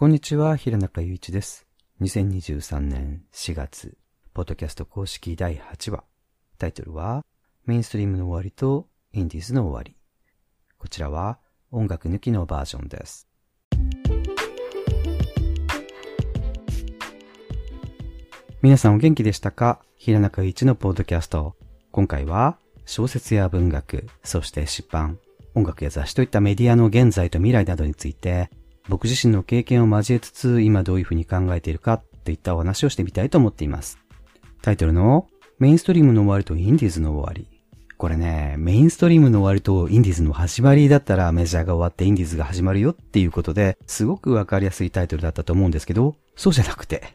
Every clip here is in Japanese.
こんにちは、平中祐一です。2023年4月、ポッドキャスト公式第8話。タイトルは、メインストリームの終わりとインディーズの終わり。こちらは音楽抜きのバージョンです。皆さんお元気でしたか？平中祐一のポッドキャスト。今回は小説や文学、そして出版、音楽や雑誌といったメディアの現在と未来などについて、僕自身の経験を交えつつ、今どういうふうに考えているかといったお話をしてみたいと思っています。タイトルのメインストリームの終わりとインディーズの終わり。これね、メインストリームの終わりとインディーズの始まりだったらメジャーが終わってインディーズが始まるよっていうことで、すごくわかりやすいタイトルだったと思うんですけど、そうじゃなくて、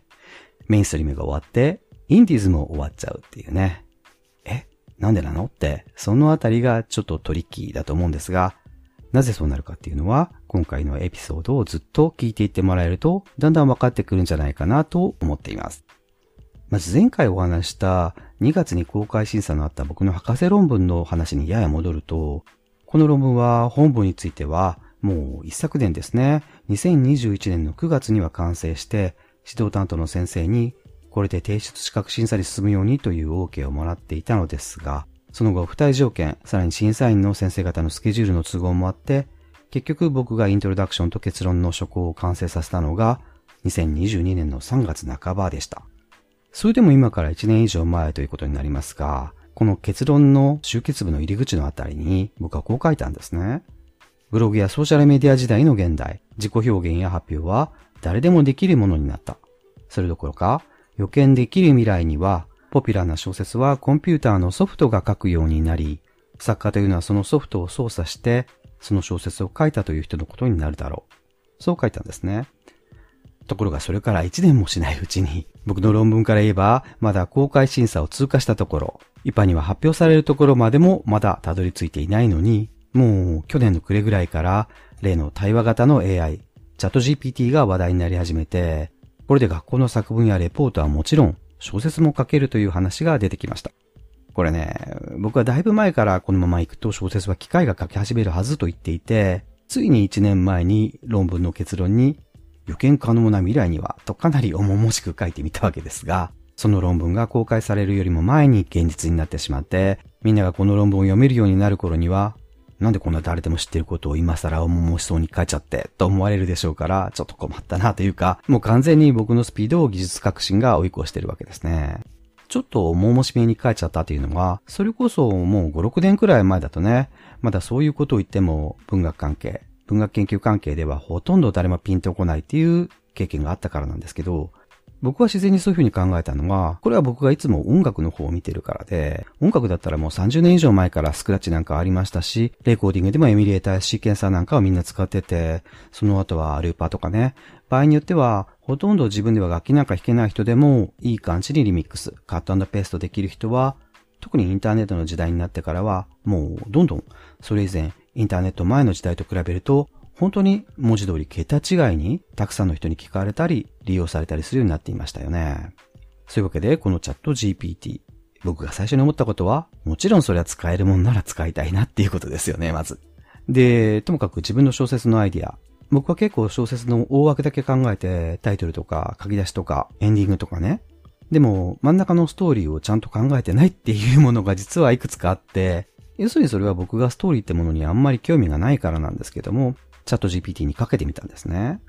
メインストリームが終わって、インディーズも終わっちゃうっていうね。えなんでなのって、そのあたりがちょっとトリッキーだと思うんですが、なぜそうなるかっていうのは、今回のエピソードをずっと聞いていってもらえると、だんだん分かってくるんじゃないかなと思っています。まず前回お話した2月に公開審査のあった僕の博士論文の話にやや戻ると、この論文は本文についてはもう一昨年ですね、2021年の9月には完成して、指導担当の先生にこれで提出資格審査に進むようにという OK をもらっていたのですが、その後、付帯条件、さらに審査員の先生方のスケジュールの都合もあって、結局僕がイントロダクションと結論の書稿を完成させたのが、2022年の3月半ばでした。それでも今から1年以上前ということになりますが、この結論の集結部の入り口のあたりに僕はこう書いたんですね。ブログやソーシャルメディア時代の現代、自己表現や発表は誰でもできるものになった。それどころか、予見できる未来にはポピュラーな小説はコンピューターのソフトが書くようになり、作家というのはそのソフトを操作して、その小説を書いたという人のことになるだろう。そう書いたんですね。ところがそれから1年もしないうちに、僕の論文から言えば、まだ公開審査を通過したところ、一般には発表されるところまでもまだたどり着いていないのに、もう去年の暮れぐらいから、例の対話型の AI、チャット GPT が話題になり始めて、これで学校の作文やレポートはもちろん、小説も書けるという話が出てきました。これね、僕はだいぶ前からこのまま行くと小説は機械が書き始めるはずと言っていて、ついに1年前に論文の結論に予見可能な未来にはとかなり重々しく書いてみたわけですが、その論文が公開されるよりも前に現実になってしまって、みんながこの論文を読めるようになる頃には、なんでこんな誰でも知ってることを今更重々しそうに書いちゃって、と思われるでしょうから、ちょっと困ったなというか、もう完全に僕のスピードを技術革新が追い越してるわけですね。ちょっと重々しめに書いちゃったというのは、それこそもう5、6年くらい前だとね、まだそういうことを言っても文学関係、文学研究関係ではほとんど誰もピンとこないっていう経験があったからなんですけど、僕は自然にそういうふうに考えたのは、これは僕がいつも音楽の方を見てるからで、音楽だったらもう30年以上前からスクラッチなんかありましたし、レコーディングでもエミュレーターやシーケンサーなんかをみんな使ってて、その後はルーパーとかね、場合によっては、ほとんど自分では楽器なんか弾けない人でも、いい感じにリミックス、カットペーストできる人は、特にインターネットの時代になってからは、もうどんどん、それ以前、インターネット前の時代と比べると、本当に文字通り桁違いにたくさんの人に聞かれたり利用されたりするようになっていましたよね。そういうわけでこのチャット GPT、僕が最初に思ったことは、もちろんそれは使えるもんなら使いたいなっていうことですよね、まず。で、ともかく自分の小説のアイディア。僕は結構小説の大枠だけ考えてタイトルとか書き出しとかエンディングとかね。でも真ん中のストーリーをちゃんと考えてないっていうものが実はいくつかあって、要するにそれは僕がストーリーってものにあんまり興味がないからなんですけども、チャット GPT にかけてみたんですね。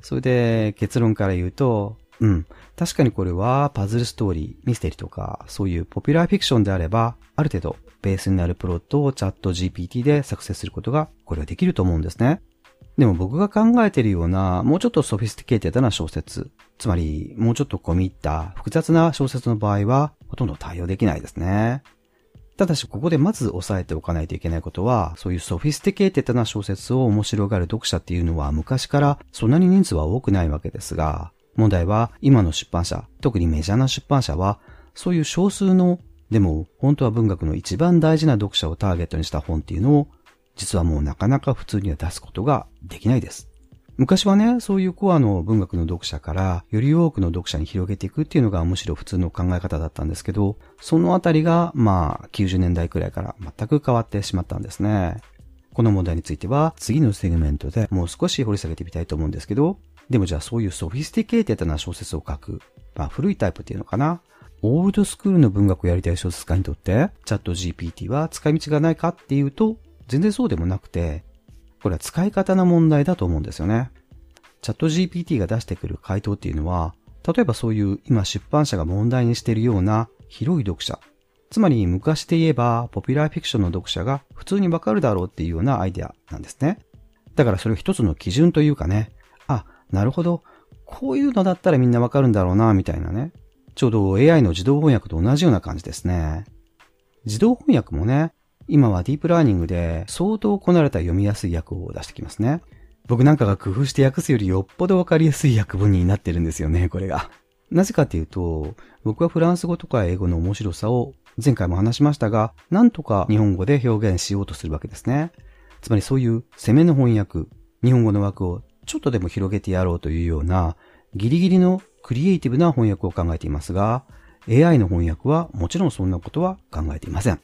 それで結論から言うと、うん。確かにこれはパズルストーリー、ミステリーとか、そういうポピュラーフィクションであれば、ある程度ベースになるプロットをチャット GPT で作成することが、これはできると思うんですね。でも僕が考えているような、もうちょっと sophisticated な小説、つまりもうちょっと込み入った複雑な小説の場合は、ほとんど対応できないですね。ただし、ここでまず押さえておかないといけないことは、そういう sophisticated な小説を面白がる読者っていうのは昔からそんなに人数は多くないわけですが、問題は今の出版社、特にメジャーな出版社は、そういう少数の、でも本当は文学の一番大事な読者をターゲットにした本っていうのを、実はもうなかなか普通には出すことができないです。昔はね、そういうコアの文学の読者から、より多くの読者に広げていくっていうのがむしろ普通の考え方だったんですけど、そのあたりが、まあ、90年代くらいから全く変わってしまったんですね。この問題については、次のセグメントでもう少し掘り下げてみたいと思うんですけど、でもじゃあそういう sophisticated な小説を書く、まあ古いタイプっていうのかな。オールドスクールの文学をやりたい小説家にとって、 ChatGPT は使い道がないかっていうと、全然そうでもなくて、これは使い方の問題だと思うんですよね。 ChatGPT が出してくる回答っていうのは、例えばそういう今出版社が問題にしているような広い読者、つまり昔で言えば popular fiction の読者が普通にわかるだろうっていうようなアイデアなんですね。だからそれを一つの基準というかね、あ、なるほど、こういうのだったらみんなわかるんだろうな、みたいなね。ちょうど AI の自動翻訳と同じような感じですね。自動翻訳もね、今はディープラーニングで相当こなれた読みやすい訳を出してきますね。僕なんかが工夫して訳すよりよっぽどわかりやすい訳文になってるんですよね、これが。なぜかっていうと、僕はフランス語とか英語の面白さを前回も話しましたが、なんとか日本語で表現しようとするわけですね。つまりそういう攻めの翻訳、日本語の枠をちょっとでも広げてやろうというような、ギリギリのクリエイティブな翻訳を考えていますが、AI の翻訳はもちろんそんなことは考えていません。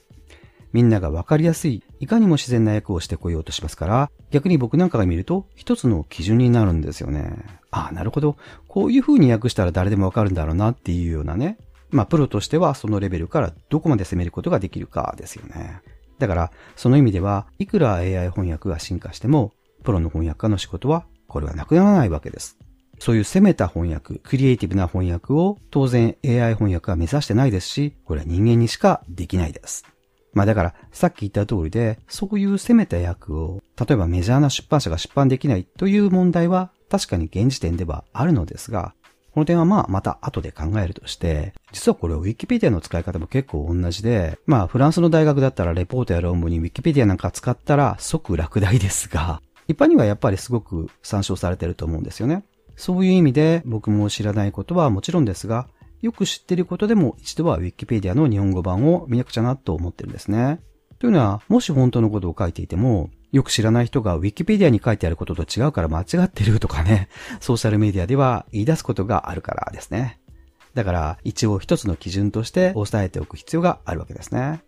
みんながわかりやすい、いかにも自然な役をしてこようとしますから、逆に僕なんかが見ると一つの基準になるんですよね。ああ、なるほど。こういう風に訳したら誰でもわかるんだろうなっていうようなね。まあ、プロとしてはそのレベルからどこまで攻めることができるかですよね。だから、その意味では、いくら AI 翻訳が進化しても、プロの翻訳家の仕事は、これはなくならないわけです。そういう攻めた翻訳、クリエイティブな翻訳を当然 AI 翻訳は目指してないですし、これは人間にしかできないです。まあだから、さっき言った通りで、そういう攻めた役を、例えばメジャーな出版社が出版できないという問題は確かに現時点ではあるのですが、この点はまあまた後で考えるとして、実はこれ Wikipedia の使い方も結構同じで、まあフランスの大学だったらレポートや論文に Wikipedia なんか使ったら即落第ですが、一般にはやっぱりすごく参照されてると思うんですよね。そういう意味で僕も知らないことはもちろんですが、よく知っていることでも一度は Wikipedia の日本語版を見なくちゃなと思ってるんですね。というのは、もし本当のことを書いていても、よく知らない人が Wikipedia に書いてあることと違うから間違ってるとかね、ソーシャルメディアでは言い出すことがあるからですね。だから一応一つの基準として押さえておく必要があるわけですね。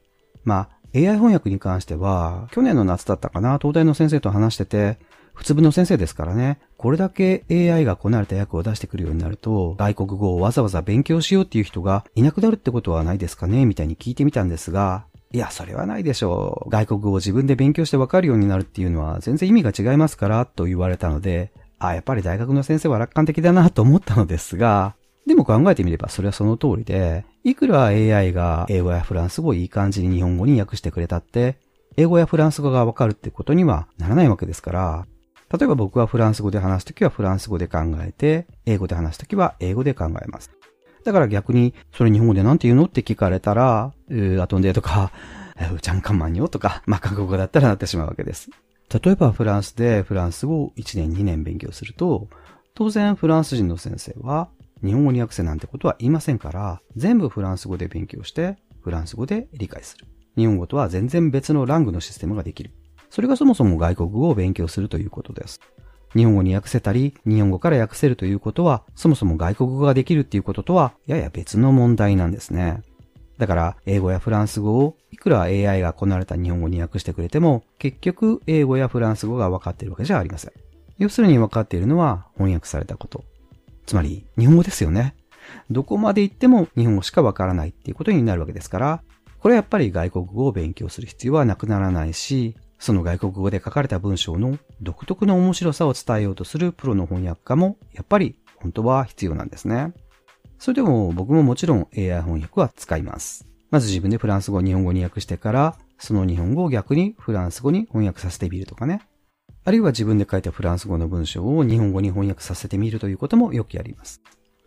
まあ、AI 翻訳に関しては、去年の夏だったかな、東大の先生と話してて、普通部の先生ですからね、これだけ AI がこなれた役を出してくるようになると、外国語をわざわざ勉強しようっていう人がいなくなるってことはないですかね？みたいに聞いてみたんですが、いや、それはないでしょう。外国語を自分で勉強してわかるようになるっていうのは全然意味が違いますから、と言われたので、あ、やっぱり大学の先生は楽観的だなと思ったのですが、でも考えてみればそれはその通りで、いくら AI が英語やフランス語をいい感じに日本語に訳してくれたって、英語やフランス語がわかるってことにはならないわけですから、例えば僕はフランス語で話すときはフランス語で考えて、英語で話すときは英語で考えます。だから逆に、それ日本語でなんて言うのって聞かれたら、うー、アトンデーとか、うちゃんかんまんよとか、まあ、韓国語だったらなってしまうわけです。例えばフランスでフランス語を1年2年勉強すると、当然フランス人の先生は日本語に訳せなんてことは言いませんから、全部フランス語で勉強して、フランス語で理解する。日本語とは全然別のラングのシステムができる。それがそもそも外国語を勉強するということです。日本語に訳せたり、日本語から訳せるということは、そもそも外国語ができるっていうこととは、やや別の問題なんですね。だから、英語やフランス語を、いくら AI がこなれた日本語に訳してくれても、結局、英語やフランス語が分かっているわけじゃありません。要するに分かっているのは、翻訳されたこと。つまり、日本語ですよね。どこまで行っても日本語しか分からないっていうことになるわけですから、これはやっぱり外国語を勉強する必要はなくならないし、その外国語で書かれた文章の独特の面白さを伝えようとするプロの翻訳家も、やっぱり本当は必要なんですね。それでも僕ももちろん AI 翻訳は使います。まず自分でフランス語を日本語に訳してから、その日本語を逆にフランス語に翻訳させてみるとかね。あるいは自分で書いたフランス語の文章を日本語に翻訳させてみるということもよくやります。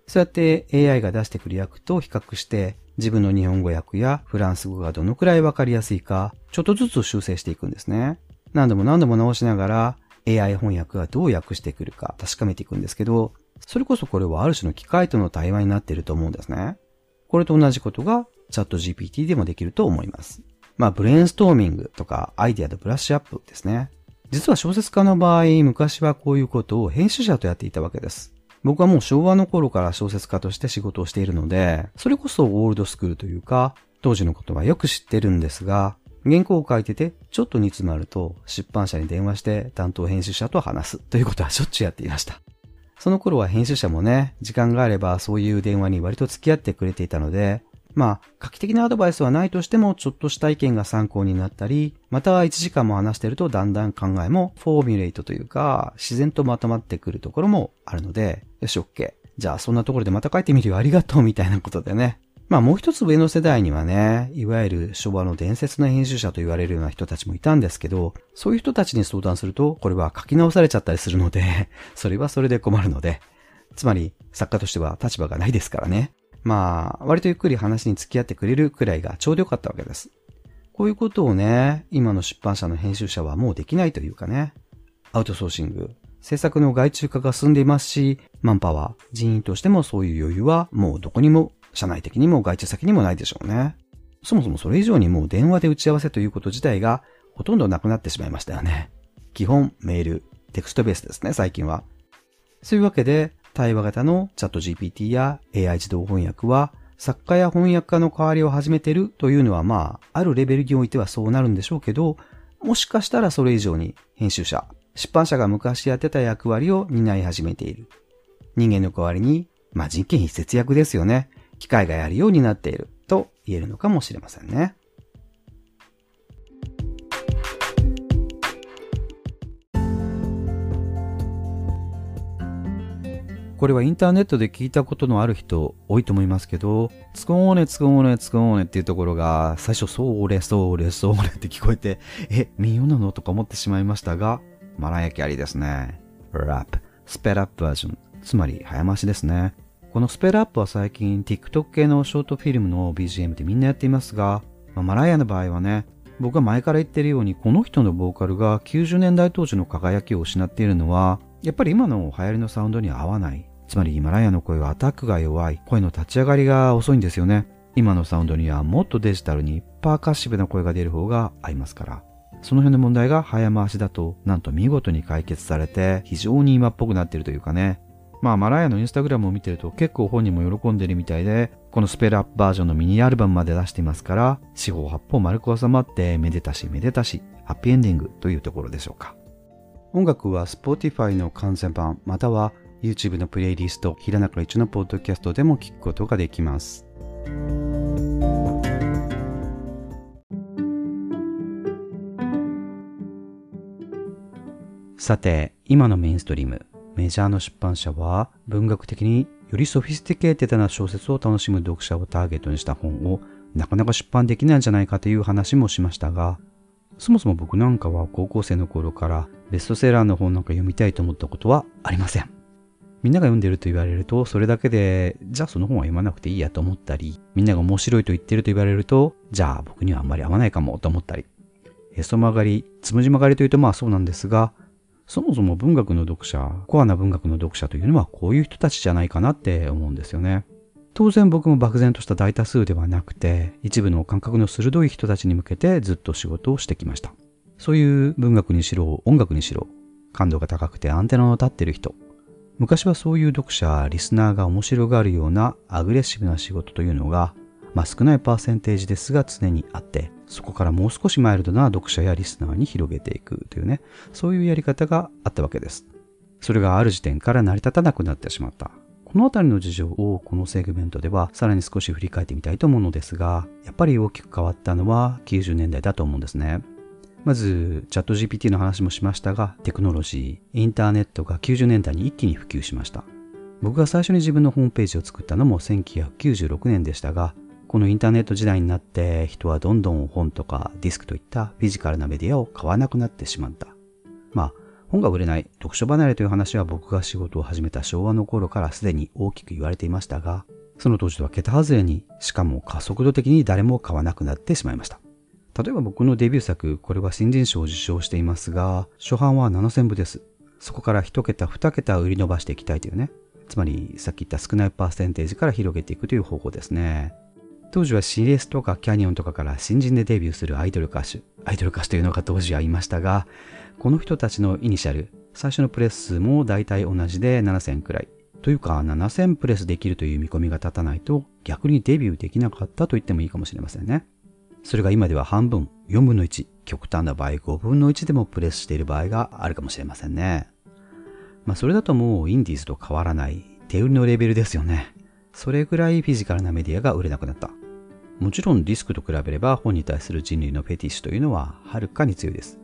そうやって AI が出してくる訳と比較して自分の日本語訳やフランス語がどのくらいわかりやすいか、ちょっとずつ修正していくんですね。何度も何度も直しながら AI 翻訳がどう訳してくるか確かめていくんですけど、それこそこれはある種の機械との対話になっていると思うんですね。これと同じことがチャット GPT でもできると思います。まあ、ブレインストーミングとかアイディアとブラッシュアップですね。実は小説家の場合、昔はこういうことを編集者とやっていたわけです。僕はもう昭和の頃から小説家として仕事をしているので、それこそオールドスクールというか、当時のことはよく知ってるんですが、原稿を書いてて、ちょっと煮詰まると、出版社に電話して担当編集者と話すということはしょっちゅうやっていました。その頃は編集者もね、時間があればそういう電話に割と付き合ってくれていたので、まあ、画期的なアドバイスはないとしても、ちょっとした意見が参考になったり、また1時間も話してるとだんだん考えもフォーミュレートというか、自然とまとまってくるところもあるので、よし、OK。じゃあそんなところでまた書いてみるよ、ありがとう、みたいなことでね。まあもう一つ上の世代にはね、いわゆる昭和の伝説の編集者と言われるような人たちもいたんですけど、そういう人たちに相談すると、これは書き直されちゃったりするので、それはそれで困るので、つまり作家としては立場がないですからね。まあ、割とゆっくり話に付き合ってくれるくらいがちょうどよかったわけです。こういうことをね、今の出版社の編集者はもうできないというかね。アウトソーシング、制作の外注化が進んでいますし、マンパワー、人員としてもそういう余裕はもうどこにも、社内的にも外注先にもないでしょうね。そもそもそれ以上にもう電話で打ち合わせということ自体がほとんどなくなってしまいましたよね。基本、メール、テクストベースですね、最近は。そういうわけで、対話型のチャット GPT や AI 自動翻訳は、作家や翻訳家の代わりを始めてるというのはまあ、あるレベルにおいてはそうなるんでしょうけど、もしかしたらそれ以上に編集者、出版社が昔やってた役割を担い始めている。人間の代わりに、まあ人件費節約ですよね。機械がやるようになっていると言えるのかもしれませんね。これはインターネットで聞いたことのある人多いと思いますけど、つこーねつこーねつこーねっていうところが最初それそれそれって聞こえて、え、民謡なのとか思ってしまいましたが、マラヤキャリーですね。ラップ、スペラップバージョン、つまり早回しですね。このスペラップは最近 TikTok 系のショートフィルムの BGM でみんなやっていますが、まあ、マライアの場合はね、僕は前から言ってるようにこの人のボーカルが90年代当時の輝きを失っているのはやっぱり今の流行りのサウンドに合わない。つまりヒマラヤの声はアタックが弱い。声の立ち上がりが遅いんですよね。今のサウンドにはもっとデジタルにパーカッシブな声が出る方が合いますから。その辺の問題が早回しだと、なんと見事に解決されて、非常に今っぽくなってるというかね。まあ、マラヤのインスタグラムを見てると結構本人も喜んでるみたいで、このスペルアップバージョンのミニアルバムまで出していますから、四方八方丸く収まって、めでたしめでたし、ハッピーエンディングというところでしょうか。音楽は Spotify の完全版、または YouTube のプレイリスト、平中一のポッドキャストでも聞くことができます。さて、今のメインストリーム、メジャーの出版社は文学的により sophisticated な小説を楽しむ読者をターゲットにした本をなかなか出版できないんじゃないかという話もしましたが、そもそも僕なんかは高校生の頃からベストセラーの本なんか読みたいと思ったことはありません。みんなが読んでると言われると、それだけで、じゃあその本は読まなくていいやと思ったり、みんなが面白いと言ってると言われると、じゃあ僕にはあんまり合わないかもと思ったり。へそ曲がり、つむじ曲がりというとまあそうなんですが、そもそも文学の読者、コアな文学の読者というのはこういう人たちじゃないかなって思うんですよね。当然僕も漠然とした大多数ではなくて、一部の感覚の鋭い人たちに向けてずっと仕事をしてきました。そういう文学にしろ、音楽にしろ、感度が高くてアンテナの立ってる人。昔はそういう読者、リスナーが面白がるようなアグレッシブな仕事というのが、まあ少ないパーセンテージですが常にあって、そこからもう少しマイルドな読者やリスナーに広げていくというね、そういうやり方があったわけです。それがある時点から成り立たなくなってしまった。このあたりの事情をこのセグメントではさらに少し振り返ってみたいと思うのですが、やっぱり大きく変わったのは90年代だと思うんですね。まず、チャット GPT の話もしましたが、テクノロジー、インターネットが90年代に一気に普及しました。僕が最初に自分のホームページを作ったのも1996年でしたが、このインターネット時代になって人はどんどん本とかディスクといったフィジカルなメディアを買わなくなってしまった。まあ、本が売れない、読書離れという話は僕が仕事を始めた昭和の頃からすでに大きく言われていましたが、その当時とは桁外れに、しかも加速度的に誰も買わなくなってしまいました。例えば僕のデビュー作、これは新人賞を受賞していますが、初版は7000部です。そこから1桁、2桁売り伸ばしていきたいというね。つまり、さっき言った少ないパーセンテージから広げていくという方法ですね。当時は CS とかキャニオンとかから新人でデビューするアイドル歌手、アイドル歌手というのが当時はいましたが、この人たちのイニシャル、最初のプレス数も大体同じで7000くらい。というか、7000プレスできるという見込みが立たないと、逆にデビューできなかったと言ってもいいかもしれませんね。それが今では半分、4分の1、極端な場合5分の1でもプレスしている場合があるかもしれませんね。まあそれだともうインディーズと変わらない手売りのレベルですよね。それぐらいフィジカルなメディアが売れなくなった。もちろんディスクと比べれば本に対する人類のフェティッシュというのははるかに強いです。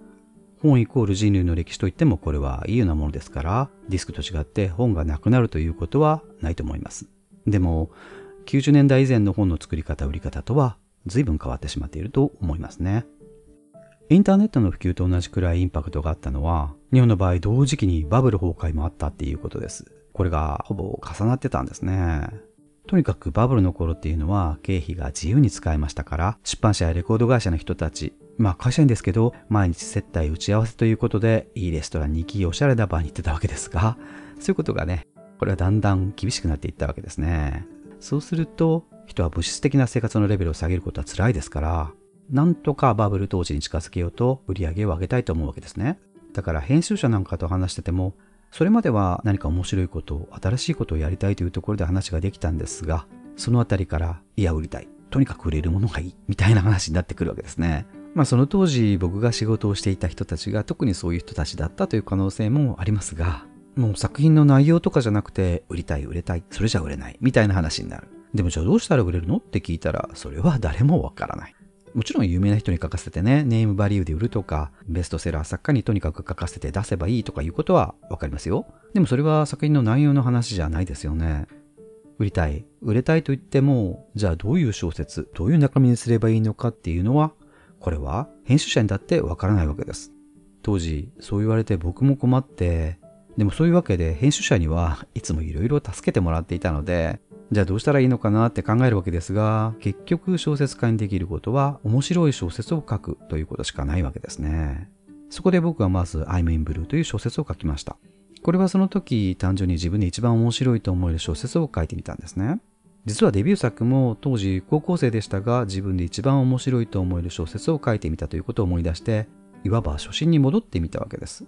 本イコール人類の歴史といってもこれはいいようなものですから、ディスクと違って本がなくなるということはないと思います。でも、90年代以前の本の作り方、売り方とは随分変わってしまっていると思いますね。インターネットの普及と同じくらいインパクトがあったのは、日本の場合同時期にバブル崩壊もあったっていうことです。これがほぼ重なってたんですね。とにかくバブルの頃っていうのは経費が自由に使えましたから、出版社やレコード会社の人たち、まあ会社員ですけど、毎日接待打ち合わせということで、いいレストランに行き、おしゃれなバーに行ってたわけですが、そういうことがね、これはだんだん厳しくなっていったわけですね。そうすると、人は物質的な生活のレベルを下げることは辛いですから、なんとかバブル当時に近づけようと売り上げを上げたいと思うわけですね。だから編集者なんかと話してても、それまでは何か面白いことを、新しいことをやりたいというところで話ができたんですが、そのあたりから、いや、売りたい。とにかく売れるものがいい。みたいな話になってくるわけですね。まあその当時僕が仕事をしていた人たちが特にそういう人たちだったという可能性もありますが、もう作品の内容とかじゃなくて、売りたい、売れたい、それじゃ売れない、みたいな話になる。でもじゃあどうしたら売れるの？って聞いたら、それは誰もわからない。もちろん有名な人に書かせてね、ネームバリューで売るとか、ベストセラー作家にとにかく書かせて出せばいいとかいうことはわかりますよ。でもそれは作品の内容の話じゃないですよね。売りたい、売れたいと言っても、じゃあどういう小説、どういう中身にすればいいのかっていうのは、これは編集者にだってわからないわけです。当時、そう言われて僕も困って、でもそういうわけで編集者にはいつもいろいろ助けてもらっていたので、じゃあどうしたらいいのかなって考えるわけですが、結局小説家にできることは面白い小説を書くということしかないわけですね。そこで僕はまず I'm in Blue という小説を書きました。これはその時単純に自分で一番面白いと思える小説を書いてみたんですね。実はデビュー作も当時高校生でしたが自分で一番面白いと思える小説を書いてみたということを思い出していわば初心に戻ってみたわけです。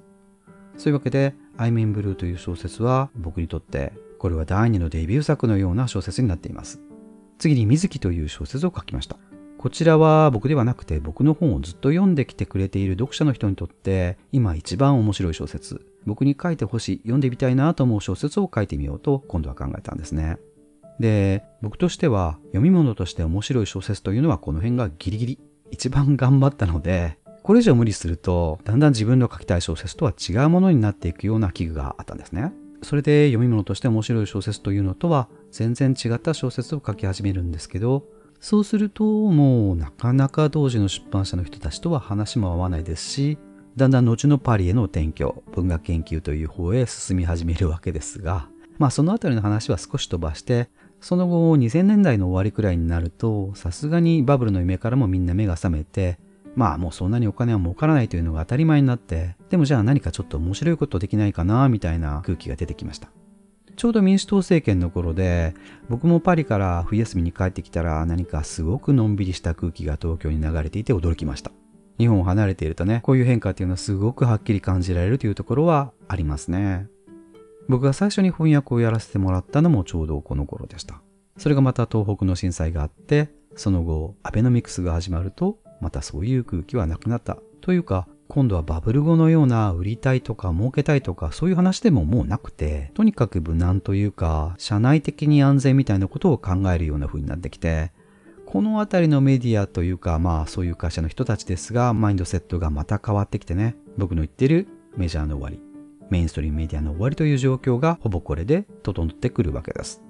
そういうわけで I'm in Blue という小説は僕にとってこれは第二のデビュー作のような小説になっています。次に水木という小説を書きました。こちらは僕ではなくて僕の本をずっと読んできてくれている読者の人にとって今一番面白い小説。僕に書いてほしい、読んでみたいなと思う小説を書いてみようと今度は考えたんですね。で、僕としては読み物として面白い小説というのはこの辺がギリギリ一番頑張ったので、これ以上無理するとだんだん自分の書きたい小説とは違うものになっていくような危惧があったんですね。それで読み物として面白い小説というのとは全然違った小説を書き始めるんですけど、そうするともうなかなか当時の出版社の人たちとは話も合わないですし、だんだん後のパリへの転居、文学研究という方へ進み始めるわけですが、まあそのあたりの話は少し飛ばして、その後2000年代の終わりくらいになると、さすがにバブルの夢からもみんな目が覚めて、まあもうそんなにお金は儲からないというのが当たり前になって、でもじゃあ何かちょっと面白いことできないかな、みたいな空気が出てきました。ちょうど民主党政権の頃で、僕もパリから冬休みに帰ってきたら何かすごくのんびりした空気が東京に流れていて驚きました。日本を離れているとね、こういう変化っていうのはすごくはっきり感じられるというところはありますね。僕が最初に翻訳をやらせてもらったのもちょうどこの頃でした。それがまた東北の震災があって、その後アベノミクスが始まるとまたそういう空気はなくなった。というか、今度はバブル後のような売りたいとか儲けたいとかそういう話でももうなくて、とにかく無難というか、社内的に安全みたいなことを考えるような風になってきて、このあたりのメディアというか、まあそういう会社の人たちですが、マインドセットがまた変わってきてね、僕の言ってるメジャーの終わり、メインストリームメディアの終わりという状況がほぼこれで整ってくるわけです。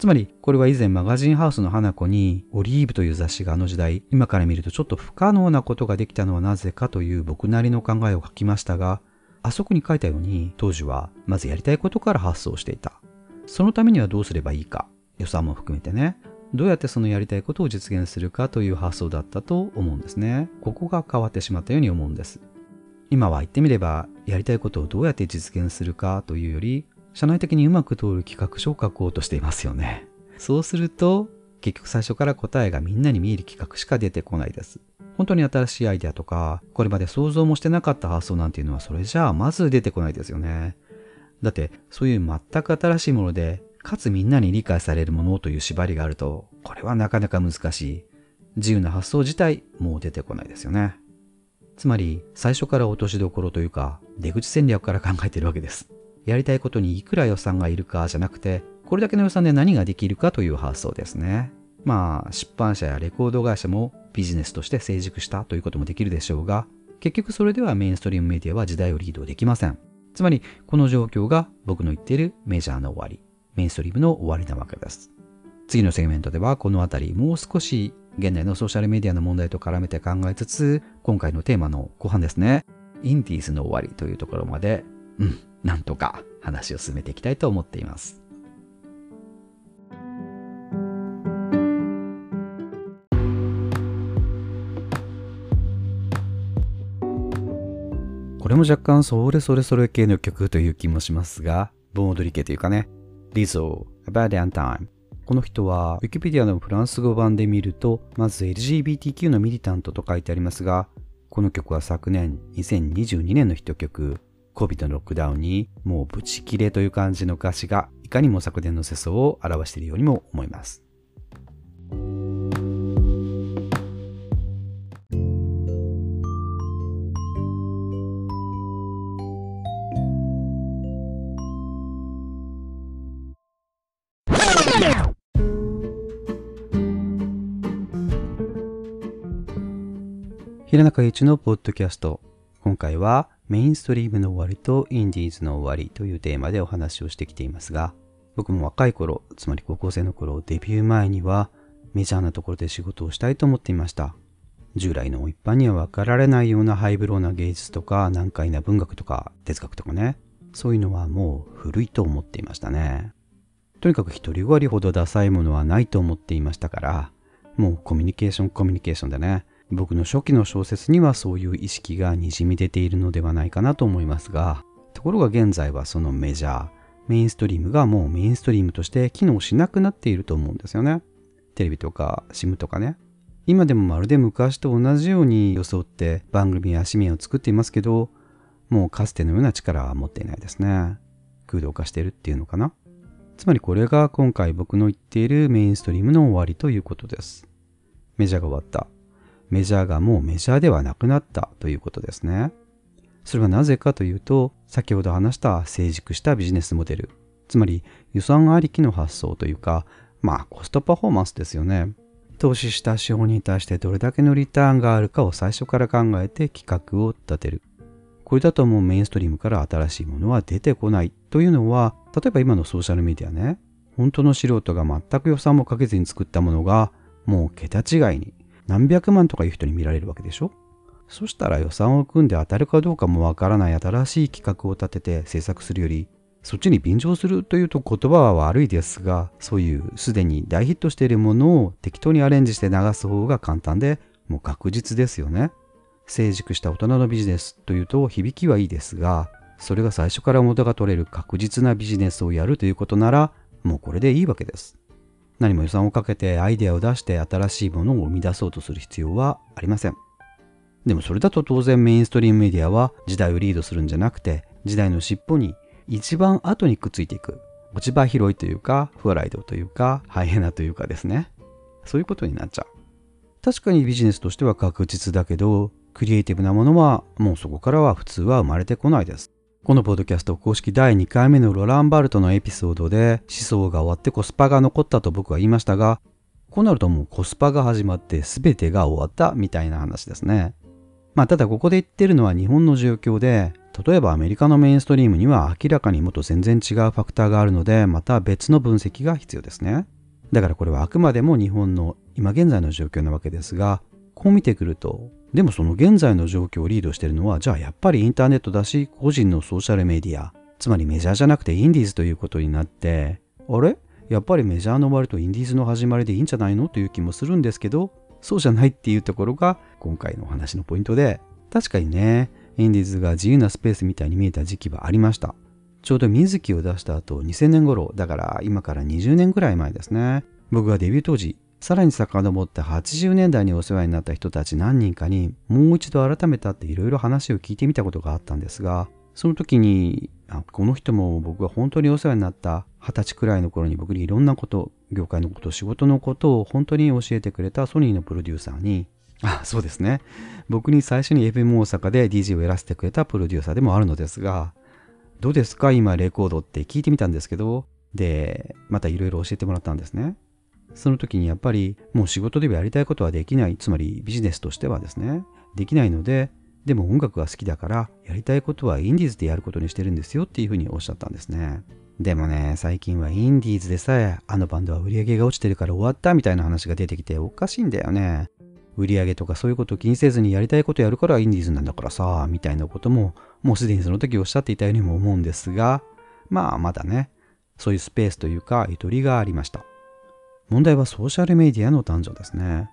つまり、これは以前マガジンハウスの花子に、オリーブという雑誌があの時代、今から見るとちょっと不可能なことができたのはなぜかという僕なりの考えを書きましたが、あそこに書いたように、当時はまずやりたいことから発想していた。そのためにはどうすればいいか、予算も含めてね、どうやってそのやりたいことを実現するかという発想だったと思うんですね。ここが変わってしまったように思うんです。今は言ってみれば、やりたいことをどうやって実現するかというより、社内的にうまく通る企画書を書こうとしていますよね。そうすると、結局最初から答えがみんなに見える企画しか出てこないです。本当に新しいアイデアとか、これまで想像もしてなかった発想なんていうのはそれじゃあまず出てこないですよね。だってそういう全く新しいもので、かつみんなに理解されるものという縛りがあると、これはなかなか難しい。自由な発想自体もう出てこないですよね。つまり最初から落としどころというか出口戦略から考えてるわけです。やりたいことにいくら予算がいるかじゃなくて、これだけの予算で何ができるかという発想ですね。まあ、出版社やレコード会社もビジネスとして成熟したということもできるでしょうが、結局それではメインストリームメディアは時代をリードできません。つまり、この状況が僕の言っているメジャーの終わり、メインストリームの終わりなわけです。次のセグメントではこのあたりもう少し現代のソーシャルメディアの問題と絡めて考えつつ、今回のテーマの後半ですね、インディーズの終わりというところまで、うん、なんとか話を進めていきたいと思っています。これも若干それそれそれ系の曲という気もしますが、盆踊り系というかね、リゾー、About Damn Time この人は Wikipedia のフランス語版で見ると、まず LGBTQ のミリタントと書いてありますが、この曲は昨年2022年のヒット曲、COVID のロックダウンにもうブチ切れという感じの歌詞がいかにも昨年の世相を表しているようにも思います。平中一のポッドキャスト。今回はメインストリームの終わりとインディーズの終わりというテーマでお話をしてきていますが、僕も若い頃、つまり高校生の頃、デビュー前にはメジャーなところで仕事をしたいと思っていました。従来の一般には分かられないようなハイブローな芸術とか難解な文学とか哲学とかね、そういうのはもう古いと思っていましたね。とにかく一人割りほどダサいものはないと思っていましたから、もうコミュニケーションコミュニケーションでね、僕の初期の小説にはそういう意識がにじみ出ているのではないかなと思いますが、ところが現在はそのメジャー、メインストリームがもうメインストリームとして機能しなくなっていると思うんですよね。テレビとか SIM とかね。今でもまるで昔と同じように装って番組や紙面を作っていますけど、もうかつてのような力は持っていないですね。空洞化してるっていうのかな。つまりこれが今回僕の言っているメインストリームの終わりということです。メジャーが終わった。メジャーがもうメジャーではなくなったということですね。それはなぜかというと、先ほど話した成熟したビジネスモデル、つまり予算ありきの発想というか、まあコストパフォーマンスですよね。投資した資本に対してどれだけのリターンがあるかを最初から考えて企画を立てる。これだともうメインストリームから新しいものは出てこないというのは、例えば今のソーシャルメディアね、本当の素人が全く予算もかけずに作ったものが、もう桁違いに何百万とかいう人に見られるわけでしょ？そしたら予算を組んで当たるかどうかもわからない新しい企画を立てて制作するより、そっちに便乗するというと言葉は悪いですが、そういうすでに大ヒットしているものを適当にアレンジして流す方が簡単で、もう確実ですよね。成熟した大人のビジネスというと響きはいいですが、それが最初から元が取れる確実なビジネスをやるということなら、もうこれでいいわけです。何も予算をかけてアイデアを出して新しいものを生み出そうとする必要はありません。でもそれだと当然メインストリームメディアは時代をリードするんじゃなくて時代の尻尾に一番後にくっついていく落ち葉拾いというかフワライドというかハイエナというかですね。そういうことになっちゃう。確かにビジネスとしては確実だけどクリエイティブなものはもうそこからは普通は生まれてこないです。このポッドキャスト公式第2回目のロランバルトのエピソードで思想が終わってコスパが残ったと僕は言いましたが、こうなるともうコスパが始まって全てが終わったみたいな話ですね。まあただここで言ってるのは日本の状況で、例えばアメリカのメインストリームには明らかにもと全然違うファクターがあるので、また別の分析が必要ですね。だからこれはあくまでも日本の今現在の状況なわけですが、こう見てくるとでもその現在の状況をリードしてるのは、じゃあやっぱりインターネットだし、個人のソーシャルメディア、つまりメジャーじゃなくてインディーズということになって、あれ？やっぱりメジャーの終わりとインディーズの始まりでいいんじゃないの？という気もするんですけど、そうじゃないっていうところが今回のお話のポイントで、確かにね、インディーズが自由なスペースみたいに見えた時期はありました。ちょうど水木を出した後2000年頃、だから今から20年くらい前ですね。僕がデビュー当時、さらに遡って80年代にお世話になった人たち何人かにもう一度改めたっていろいろ話を聞いてみたことがあったんですが、その時に、あこの人も僕が本当にお世話になった二十歳くらいの頃に僕にいろんなこと、業界のこと、仕事のことを本当に教えてくれたソニーのプロデューサーに、あ、そうですね。僕に最初に FM 大阪で DJ をやらせてくれたプロデューサーでもあるのですが、どうですか？今レコードって聞いてみたんですけど、で、またいろいろ教えてもらったんですね。その時にやっぱりもう仕事ではやりたいことはできない、つまりビジネスとしてはですね、できないので、でも音楽が好きだからやりたいことはインディーズでやることにしてるんですよっていうふうにおっしゃったんですね。でもね、最近はインディーズでさえあのバンドは売り上げが落ちてるから終わったみたいな話が出てきておかしいんだよね。売り上げとかそういうことを気にせずにやりたいことやるからインディーズなんだからさ、みたいなことももうすでにその時おっしゃっていたようにも思うんですが、まあまだね、そういうスペースというかゆとりがありました。問題はソーシャルメディアの誕生ですね。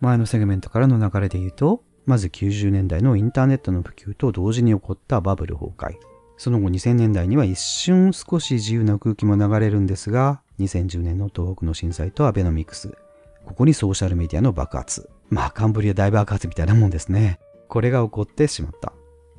前のセグメントからの流れで言うと、まず90年代のインターネットの普及と同時に起こったバブル崩壊。その後2000年代には一瞬少し自由な空気も流れるんですが、2010年の東北の震災とアベノミクス。ここにソーシャルメディアの爆発。まあカンブリア大爆発みたいなもんですね。これが起こってしまった。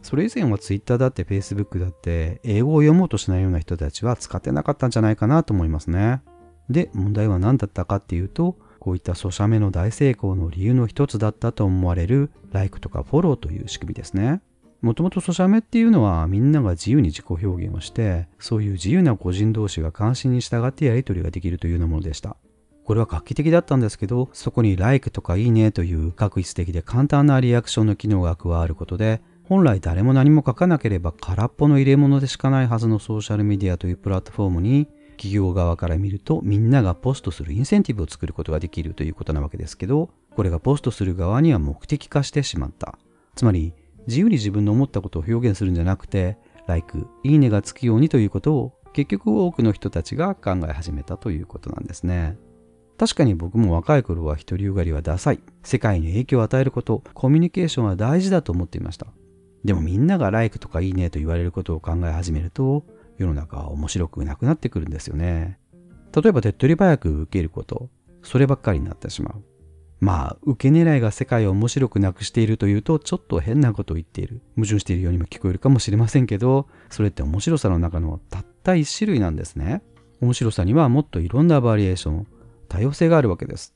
それ以前は Twitter だって Facebook だって英語を読もうとしないような人たちは使ってなかったんじゃないかなと思いますね。で、問題は何だったかっていうと、こういったソシャメの大成功の理由の一つだったと思われる Like とかフォローという仕組みですね。もともとソシャメっていうのはみんなが自由に自己表現をして、そういう自由な個人同士が関心に従ってやり取りができるというようなものでした。これは画期的だったんですけど、そこに Like とかいいねという確一的で簡単なリアクションの機能が加わることで、本来誰も何も書かなければ空っぽの入れ物でしかないはずのソーシャルメディアというプラットフォームに企業側から見るとみんながポストするインセンティブを作ることができるということなわけですけど、これがポストする側には目的化してしまった。つまり、自由に自分の思ったことを表現するんじゃなくて、like、いいねがつくようにということを結局多くの人たちが考え始めたということなんですね。確かに僕も若い頃は独りよがりはダサい。世界に影響を与えること、コミュニケーションは大事だと思っていました。でもみんなが like とかいいねと言われることを考え始めると、世の中は面白くなくなってくるんですよね。例えば手っ取り早く受けること、そればっかりになってしまう。まあ、受け狙いが世界を面白くなくしているというと、ちょっと変なことを言っている。矛盾しているようにも聞こえるかもしれませんけど、それって面白さの中のたった一種類なんですね。面白さにはもっといろんなバリエーション、多様性があるわけです。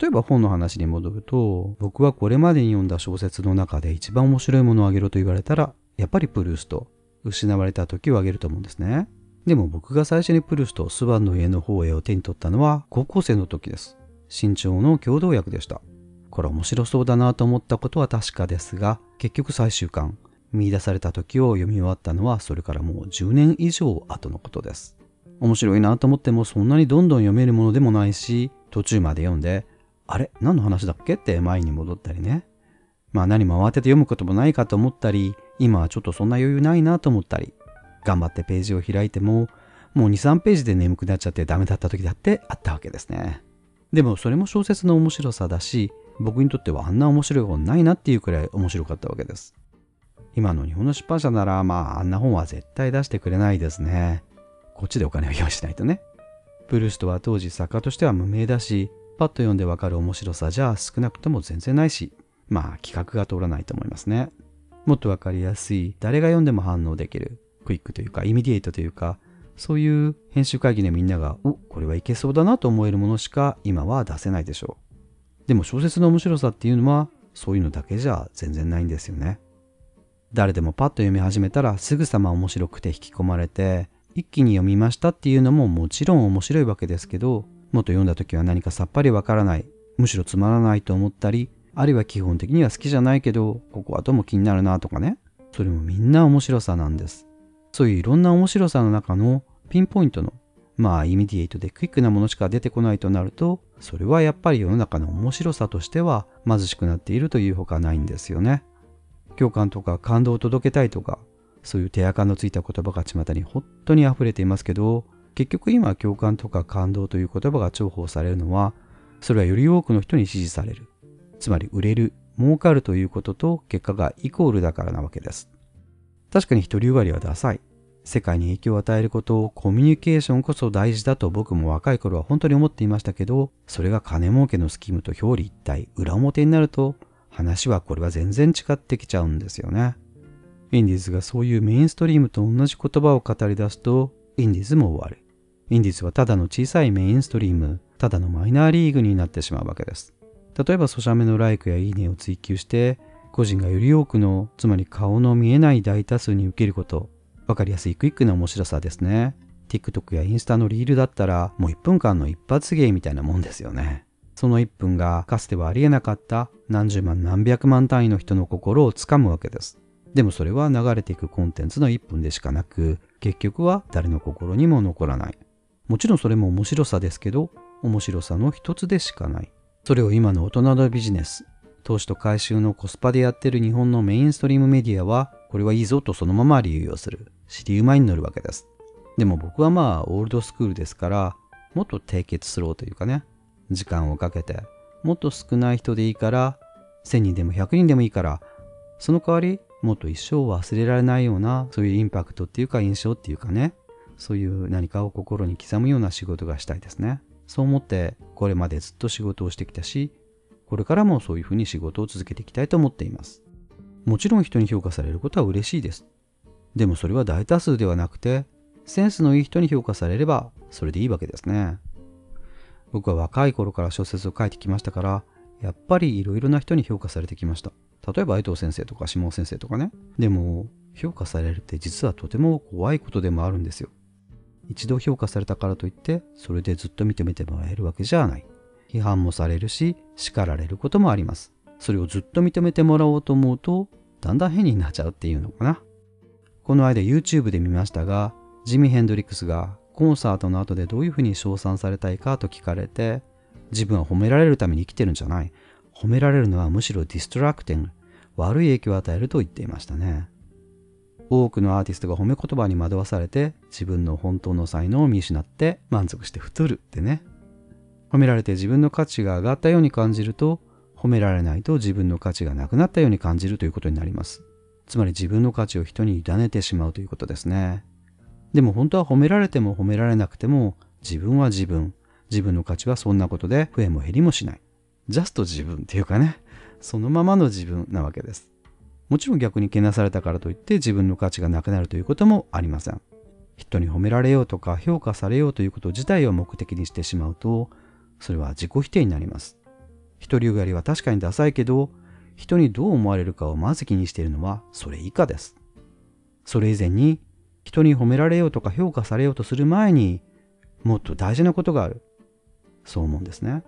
例えば本の話に戻ると、僕はこれまでに読んだ小説の中で一番面白いものをあげろと言われたら、やっぱりプルースト、失われた時をあげると思うんですね。でも僕が最初にプルスト、スバンの家の方へを手に取ったのは高校生の時です。身長の共同訳でした。これ面白そうだなと思ったことは確かですが、結局最終巻、見出された時を読み終わったのはそれからもう10年以上後のことです。面白いなと思ってもそんなにどんどん読めるものでもないし、途中まで読んで、あれ？何の話だっけ？って前に戻ったりね。まあ何も慌てて読むこともないかと思ったり、今はちょっとそんな余裕ないなと思ったり、頑張ってページを開いても、もう2、3ページで眠くなっちゃってダメだった時だってあったわけですね。でもそれも小説の面白さだし、僕にとってはあんな面白い本ないなっていうくらい面白かったわけです。今の日本の出版社なら、まああんな本は絶対出してくれないですね。こっちでお金を用意しないとね。ブルーストは当時作家としては無名だし、パッと読んでわかる面白さじゃ少なくとも全然ないし、まあ企画が通らないと思いますね。もっとわかりやすい、誰が読んでも反応できる、クイックというか、イミディエイトというか、そういう編集会議でみんなが、お、これはいけそうだなと思えるものしか今は出せないでしょう。でも小説の面白さっていうのは、そういうのだけじゃ全然ないんですよね。誰でもパッと読み始めたらすぐさま面白くて引き込まれて、一気に読みましたっていうのももちろん面白いわけですけど、もっと読んだ時は何かさっぱりわからない、むしろつまらないと思ったり、あるいは基本的には好きじゃないけど、ここはどうも気になるなとかね。それもみんな面白さなんです。そういういろんな面白さの中のピンポイントの、まあイミディエイトでクイックなものしか出てこないとなると、それはやっぱり世の中の面白さとしては貧しくなっているというほかないんですよね。共感とか感動を届けたいとか、そういう手垢のついた言葉が巷に本当に溢れていますけど、結局今共感とか感動という言葉が重宝されるのは、それはより多くの人に支持される。つまり売れる、儲かるということと結果がイコールだからなわけです。確かに独りよがりはダサい。世界に影響を与えることをコミュニケーションこそ大事だと僕も若い頃は本当に思っていましたけど、それが金儲けのスキームと表裏一体、裏表になると、話はこれは全然違ってきちゃうんですよね。インディーズがそういうメインストリームと同じ言葉を語り出すと、インディーズも終わる。インディーズはただの小さいメインストリーム、ただのマイナーリーグになってしまうわけです。例えば、ソシャメのライクやいいねを追求して、個人がより多くの、つまり顔の見えない大多数に受けること、わかりやすいクイックな面白さですね。TikTok やインスタのリールだったらもう1分間の一発芸みたいなもんですよね。その1分がかつてはありえなかった何十万何百万単位の人の心をつかむわけです。でもそれは流れていくコンテンツの1分でしかなく、結局は誰の心にも残らない。もちろんそれも面白さですけど、面白さの一つでしかない。それを今の大人のビジネス、投資と回収のコスパでやってる日本のメインストリームメディアは、これはいいぞとそのまま理由をする。尻馬に乗るわけです。でも僕はまあ、オールドスクールですから、もっと締結スローというかね、時間をかけて、もっと少ない人でいいから、1000人でも100人でもいいから、その代わり、もっと一生忘れられないような、そういうインパクトっていうか印象っていうかね、そういう何かを心に刻むような仕事がしたいですね。そう思って、これまでずっと仕事をしてきたし、これからもそういうふうに仕事を続けていきたいと思っています。もちろん人に評価されることは嬉しいです。でもそれは大多数ではなくて、センスのいい人に評価されればそれでいいわけですね。僕は若い頃から小説を書いてきましたから、やっぱりいろいろな人に評価されてきました。例えば江藤先生とか下尾先生とかね。でも、評価されるって実はとても怖いことでもあるんですよ。一度評価されたからといって、それでずっと認めてもらえるわけじゃない。批判もされるし、叱られることもあります。それをずっと認めてもらおうと思うと、だんだん変になっちゃうっていうのかな。この間 YouTube で見ましたが、ジミ・ヘンドリックスがコンサートの後でどういうふうに称賛されたいかと聞かれて、自分は褒められるために生きてるんじゃない。褒められるのはむしろ distracting、悪い影響を与えると言っていましたね。多くのアーティストが褒め言葉に惑わされて自分の本当の才能を見失って満足して太るってね。褒められて自分の価値が上がったように感じると、褒められないと自分の価値がなくなったように感じるということになります。つまり自分の価値を人に委ねてしまうということですね。でも本当は褒められても褒められなくても自分は自分。自分の価値はそんなことで増えも減りもしない。ジャスト自分っていうかね、そのままの自分なわけです。もちろん逆にけなされたからといって自分の価値がなくなるということもありません。人に褒められようとか評価されようということ自体を目的にしてしまうとそれは自己否定になります。独りよがりは確かにダサいけど、人にどう思われるかをまず気にしているのはそれ以下です。それ以前に、人に褒められようとか評価されようとする前に、もっと大事なことがある。そう思うんですね。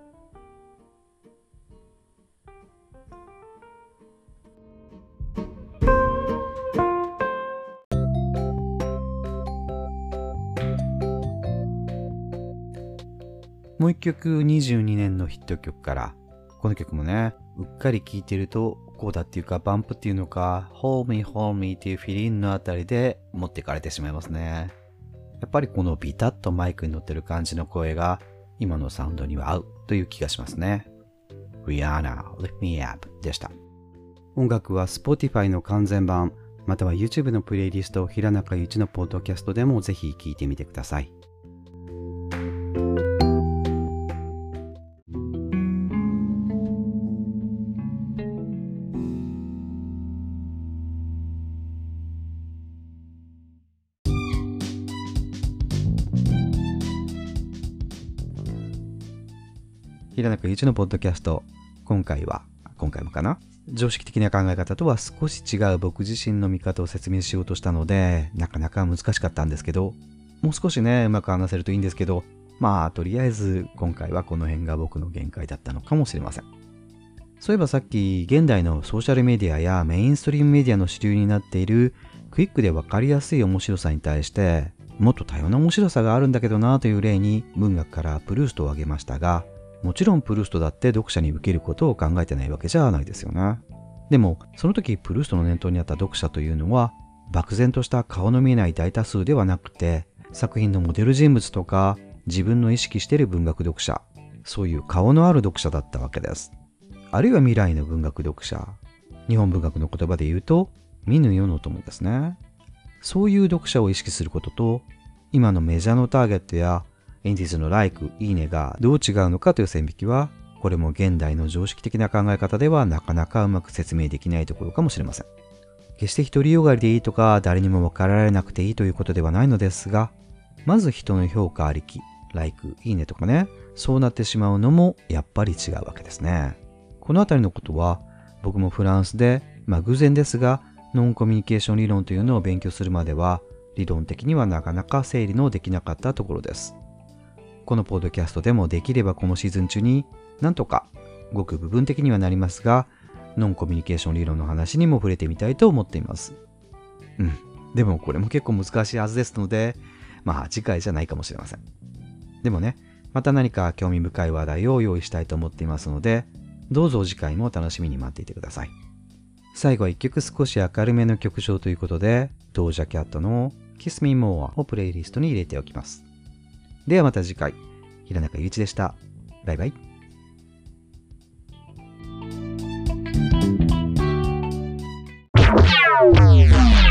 もう一曲22年のヒット曲から、この曲もね、うっかり聴いてると、こうだっていうか、バンプっていうのか、Hold Me, Hold Me っていうフィリンのあたりで持ってかれてしまいますね。やっぱりこのビタッとマイクに乗ってる感じの声が、今のサウンドには合うという気がしますね。Rihanna, Lift Me Up でした。音楽は Spotify の完全版、または YouTube のプレイリスト、平中ゆ一のポッドキャストでもぜひ聴いてみてください。平中一のポッドキャスト。今回は、今回もかな？常識的な考え方とは少し違う僕自身の見方を説明しようとしたので、なかなか難しかったんですけど、もう少しね、うまく話せるといいんですけど、まあ、とりあえず今回はこの辺が僕の限界だったのかもしれません。そういえばさっき、現代のソーシャルメディアやメインストリームメディアの主流になっているクイックでわかりやすい面白さに対して、もっと多様な面白さがあるんだけどなという例に文学からプルーストを挙げましたが、もちろんプルーストだって読者に受けることを考えてないわけじゃないですよね。でも、その時プルーストの念頭にあった読者というのは、漠然とした顔の見えない大多数ではなくて、作品のモデル人物とか、自分の意識している文学読者、そういう顔のある読者だったわけです。あるいは未来の文学読者、日本文学の言葉で言うと、見ぬ世の友ですね。そういう読者を意識することと、今のメジャーのターゲットやエンディズの Like、いいねがどう違うのかという線引きは、これも現代の常識的な考え方ではなかなかうまく説明できないところかもしれません。決して独りよがりでいいとか、誰にも分かられなくていいということではないのですが、まず人の評価ありき、Like、いいねとかね、そうなってしまうのもやっぱり違うわけですね。このあたりのことは、僕もフランスで、まあ偶然ですが、ノンコミュニケーション理論というのを勉強するまでは、理論的にはなかなか整理のできなかったところです。このポッドキャストでもできればこのシーズン中になんとかごく部分的にはなりますがノンコミュニケーション理論の話にも触れてみたいと思っています。うん。でもこれも結構難しいはずですので、まあ次回じゃないかもしれません。でもね、また何か興味深い話題を用意したいと思っていますので、どうぞ次回も楽しみに待っていてください。最後は一曲少し明るめの曲調ということで、ドージャキャットの Kiss Me More をプレイリストに入れておきます。ではまた次回、平中祐一でした。バイバイ。Wow.